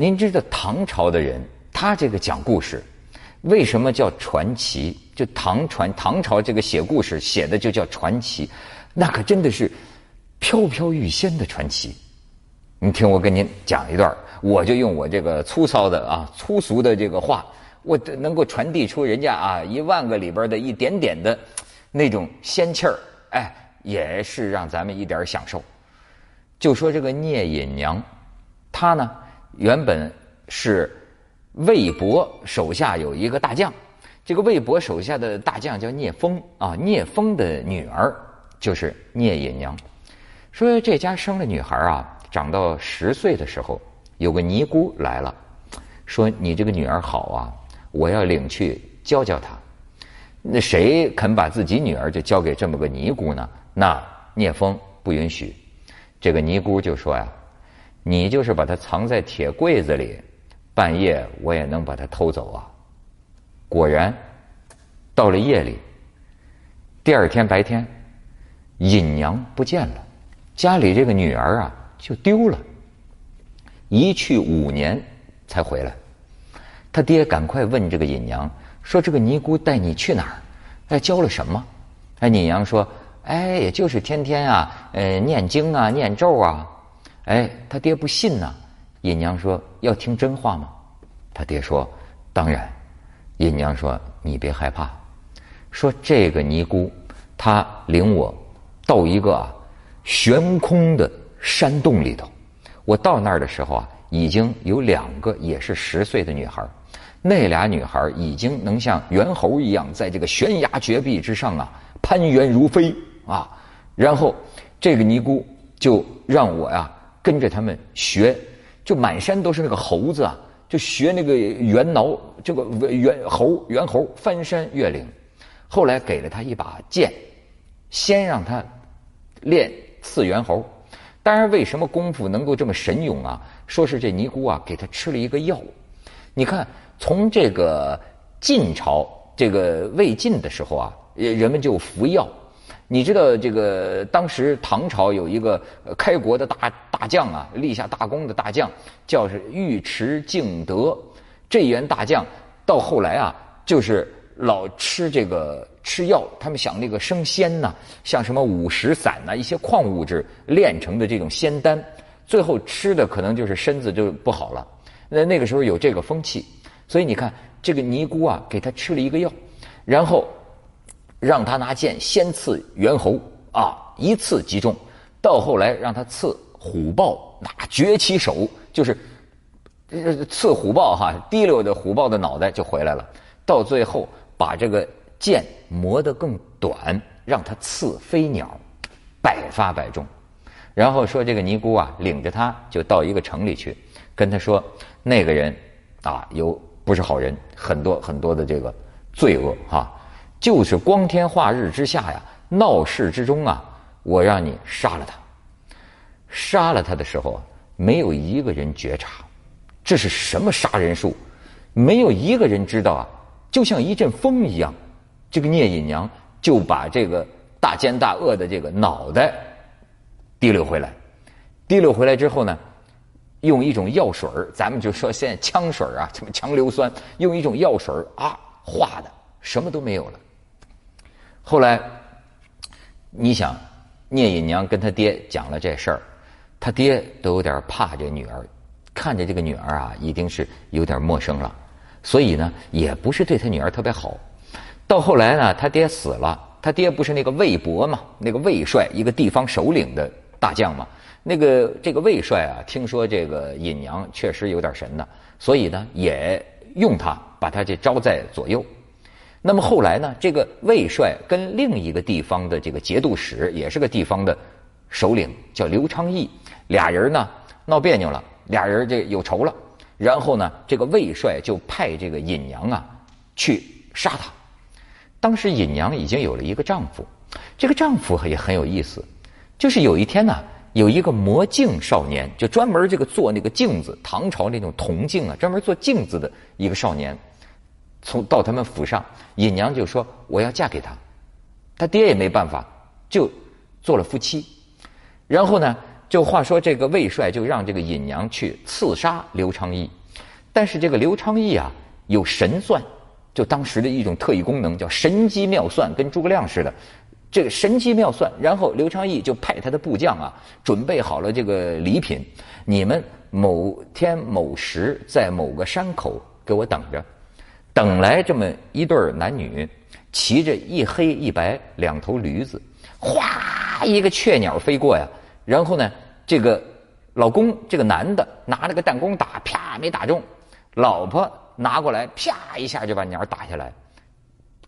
您知道唐朝的人，他这个讲故事，为什么叫传奇？就唐传唐朝这个写故事写的就叫传奇，那可真的是飘飘欲仙的传奇。你听我跟您讲一段，我就用我这个粗糙的啊粗俗的这个话，我能够传递出人家啊一万个里边的一点点的那种仙气儿，哎，也是让咱们一点享受。就说这个聂隐娘，她呢原本是魏博手下有一个大将，这个魏博手下的大将叫聂风啊，聂风的女儿就是聂隐娘。说这家生了女孩啊，长到十岁的时候，有个尼姑来了，说你这个女儿好啊，我要领去教教她。那谁肯把自己女儿就交给这么个尼姑呢？那聂风不允许。这个尼姑就说呀：“你就是把它藏在铁柜子里，半夜我也能把它偷走啊。”果然，到了夜里，第二天白天，隐娘不见了，家里这个女儿啊就丢了，一去五年才回来。他爹赶快问这个隐娘说：“这个尼姑带你去哪儿？哎，教了什么？”哎，隐娘说。哎，也就是天天啊，呃，念经啊，念咒啊，哎，他爹不信呢。尹娘说：“要听真话吗？”他爹说：“当然。”尹娘说：“你别害怕，说这个尼姑，她领我到一个啊悬空的山洞里头。我到那儿的时候啊，已经有两个也是十岁的女孩那俩女孩已经能像猿猴一样，在这个悬崖绝壁之上啊攀援如飞。”啊，然后这个尼姑就让我呀跟着他们学，就满山都是那个猴子啊，就学那个猿挠这个猿猴猿猴翻山越岭。后来给了他一把剑，先让他练刺猿猴。当然，为什么功夫能够这么神勇啊？说是这尼姑啊给他吃了一个药。你看，从这个晋朝这个魏晋的时候啊，人们就服药。你知道这个当时唐朝有一个开国的大大将啊，立下大功的大将，叫是尉迟敬德。这员大将到后来啊，就是老吃这个吃药，他们想那个升仙呐，像什么五石散呐，一些矿物质炼成的这种仙丹，最后吃的可能就是身子就不好了。那那个时候有这个风气，所以你看这个尼姑啊，给他吃了一个药，然后。让他拿剑先刺猿猴啊，一刺即中。到后来让他刺虎豹，那举起手就是刺虎豹哈，提溜的虎豹的脑袋就回来了。到最后把这个剑磨得更短，让他刺飞鸟，百发百中。然后说这个尼姑啊，领着他就到一个城里去，跟他说那个人啊有不是好人，很多很多的这个罪恶哈。就是光天化日之下呀，闹市之中啊，我让你杀了他。杀了他的时候，没有一个人觉察，这是什么杀人术？没有一个人知道啊，就像一阵风一样，这个聂隐娘就把这个大奸大恶的这个脑袋提溜回来。提溜回来之后呢，用一种药水咱们就说现在枪水啊，什么强硫酸，用一种药水啊化的，什么都没有了。后来，你想，聂隐娘跟他爹讲了这事儿，他爹都有点怕这女儿，看着这个女儿啊，一定是有点陌生了，所以呢，也不是对他女儿特别好。到后来呢，他爹死了，他爹不是那个魏博嘛，那个魏帅，一个地方首领的大将嘛。那个这个魏帅啊，听说这个隐娘确实有点神呢，所以呢，也用他把他这招在左右。那么后来呢？这个魏帅跟另一个地方的这个节度使，也是个地方的首领，叫刘昌义，俩人呢闹别扭了，俩人这有仇了。然后呢，这个魏帅就派这个尹娘啊去杀他。当时尹娘已经有了一个丈夫，这个丈夫也很有意思，就是有一天呢，有一个魔镜少年，就专门这个做那个镜子，唐朝那种铜镜啊，专门做镜子的一个少年。从到他们府上，尹娘就说：“我要嫁给他。”他爹也没办法，就做了夫妻。然后呢，就话说这个魏帅就让这个尹娘去刺杀刘昌义，但是这个刘昌义啊有神算，就当时的一种特异功能叫神机妙算，跟诸葛亮似的。这个神机妙算，然后刘昌义就派他的部将啊，准备好了这个礼品，你们某天某时在某个山口给我等着，等来这么一对男女，骑着一黑一白两头驴子，哗一个雀鸟飞过呀，然后呢，这个老公这个男的拿了个弹弓打，啪没打中，老婆拿过来啪一下就把鸟打下来，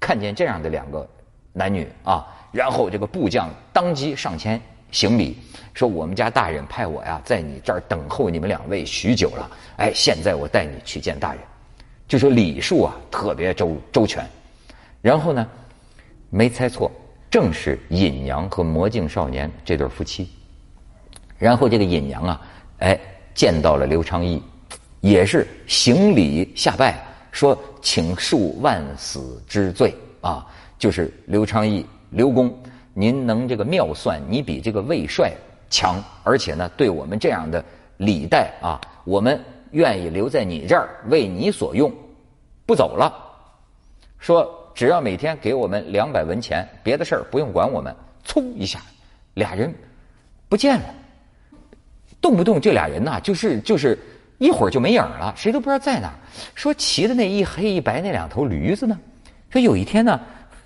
看见这样的两个男女啊。然后这个部将当即上前行礼，说：“我们家大人派我呀，在你这儿等候你们两位许久了。哎，现在我带你去见大人。”就说礼数啊，特别周周全。然后呢，没猜错，正是尹娘和魔镜少年这对夫妻。然后这个尹娘啊，哎，见到了刘昌义，也是行礼下拜，说：“请恕万死之罪啊！”就是刘昌义。刘公，您能这个妙算，你比这个魏帅强，而且呢，对我们这样的礼待啊，我们愿意留在你这儿为你所用，不走了。说只要每天给我们两百文钱，别的事儿不用管我们。嗖一下，俩人不见了，动不动这俩人呐，就是就是一会儿就没影了，谁都不知道在哪。说骑的那一黑一白那两头驴子呢？说有一天呢。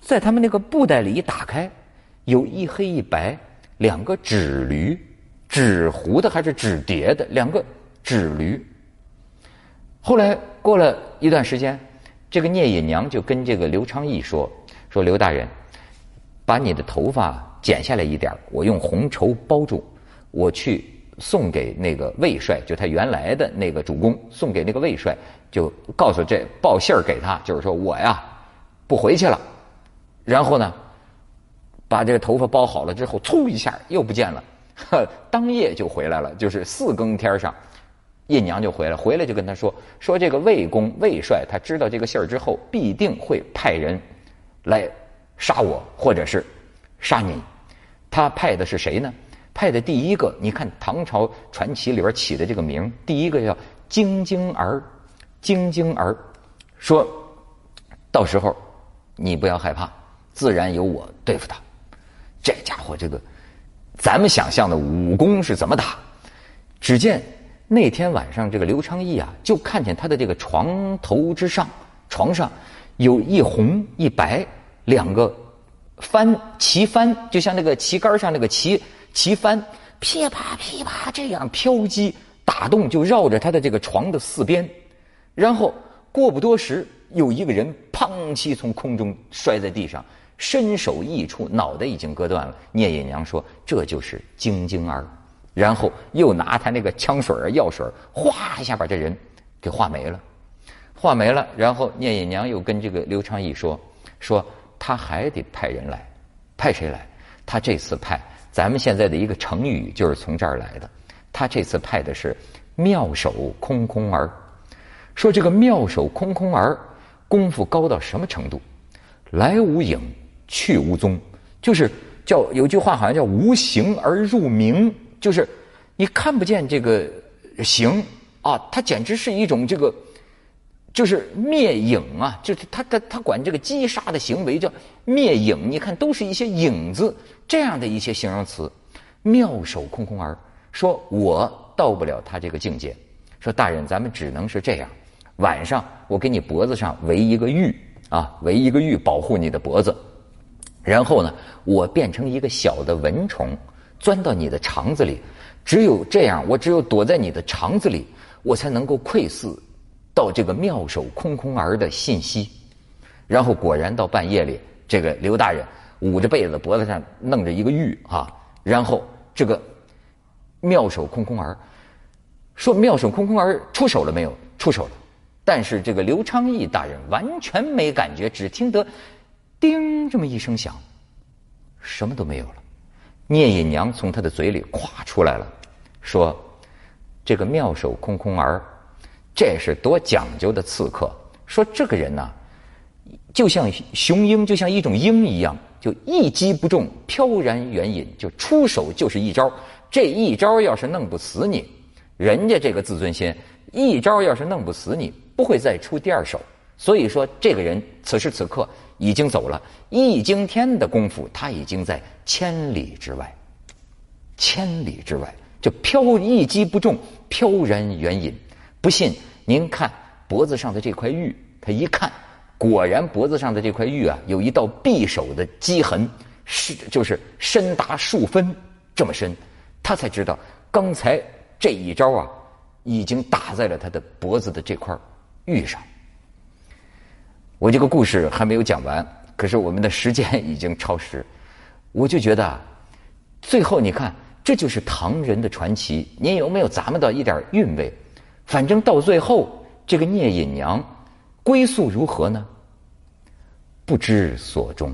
在他们那个布袋里一打开，有一黑一白两个纸驴，纸糊的还是纸叠的两个纸驴。后来过了一段时间，这个聂隐娘就跟这个刘昌义说：“说刘大人，把你的头发剪下来一点，我用红绸包住，我去送给那个魏帅，就他原来的那个主公，送给那个魏帅，就告诉这报信儿给他，就是说我呀不回去了。”然后呢，把这个头发包好了之后，嗖一下又不见了，呵 当夜就回来了。就是四更天上，印娘就回来，回来就跟他说：“说这个魏公魏帅，他知道这个信儿之后，必定会派人来杀我，或者是杀你。他派的是谁呢？派的第一个，你看唐朝传奇里边起的这个名，第一个叫晶晶儿，晶晶儿，说到时候你不要害怕。”自然有我对付他，这家伙这个，咱们想象的武功是怎么打？只见那天晚上，这个刘昌义啊，就看见他的这个床头之上，床上有一红一白两个帆旗帆，就像那个旗杆上那个旗旗帆，噼啪噼啪这样飘击打动，就绕着他的这个床的四边，然后过不多时，有一个人砰叽从空中摔在地上。身首异处，脑袋已经割断了。聂隐娘说：“这就是晶晶儿。”然后又拿他那个枪水啊、药水，哗一下把这人给化没了，化没了。然后聂隐娘又跟这个刘昌义说：“说他还得派人来，派谁来？他这次派咱们现在的一个成语就是从这儿来的。他这次派的是妙手空空儿。说这个妙手空空儿功夫高到什么程度？来无影。”去无踪，就是叫有句话好像叫无形而入名，就是你看不见这个形啊，它简直是一种这个，就是灭影啊，就是他他他管这个击杀的行为叫灭影，你看都是一些影子这样的一些形容词，妙手空空儿，说我到不了他这个境界，说大人咱们只能是这样，晚上我给你脖子上围一个玉啊，围一个玉保护你的脖子。然后呢，我变成一个小的蚊虫，钻到你的肠子里。只有这样，我只有躲在你的肠子里，我才能够窥伺到这个妙手空空儿的信息。然后果然到半夜里，这个刘大人捂着被子，脖子上弄着一个玉啊。然后这个妙手空空儿说：“妙手空空儿出手了没有？出手了。”但是这个刘昌义大人完全没感觉，只听得。叮，这么一声响，什么都没有了。聂隐娘从他的嘴里咵出来了，说：“这个妙手空空儿，这是多讲究的刺客。说这个人呢，就像雄鹰，就像一种鹰一样，就一击不中，飘然远引，就出手就是一招。这一招要是弄不死你，人家这个自尊心一招要是弄不死你，不会再出第二手。所以说，这个人此时此刻已经走了一惊天的功夫，他已经在千里之外，千里之外就飘一击不中，飘然远引。不信您看脖子上的这块玉，他一看。果然，脖子上的这块玉啊，有一道匕首的击痕，是就是深达数分这么深，他才知道刚才这一招啊，已经打在了他的脖子的这块玉上。我这个故事还没有讲完，可是我们的时间已经超时，我就觉得，最后你看，这就是唐人的传奇。您有没有咱们的一点韵味？反正到最后，这个聂隐娘归宿如何呢？不知所终。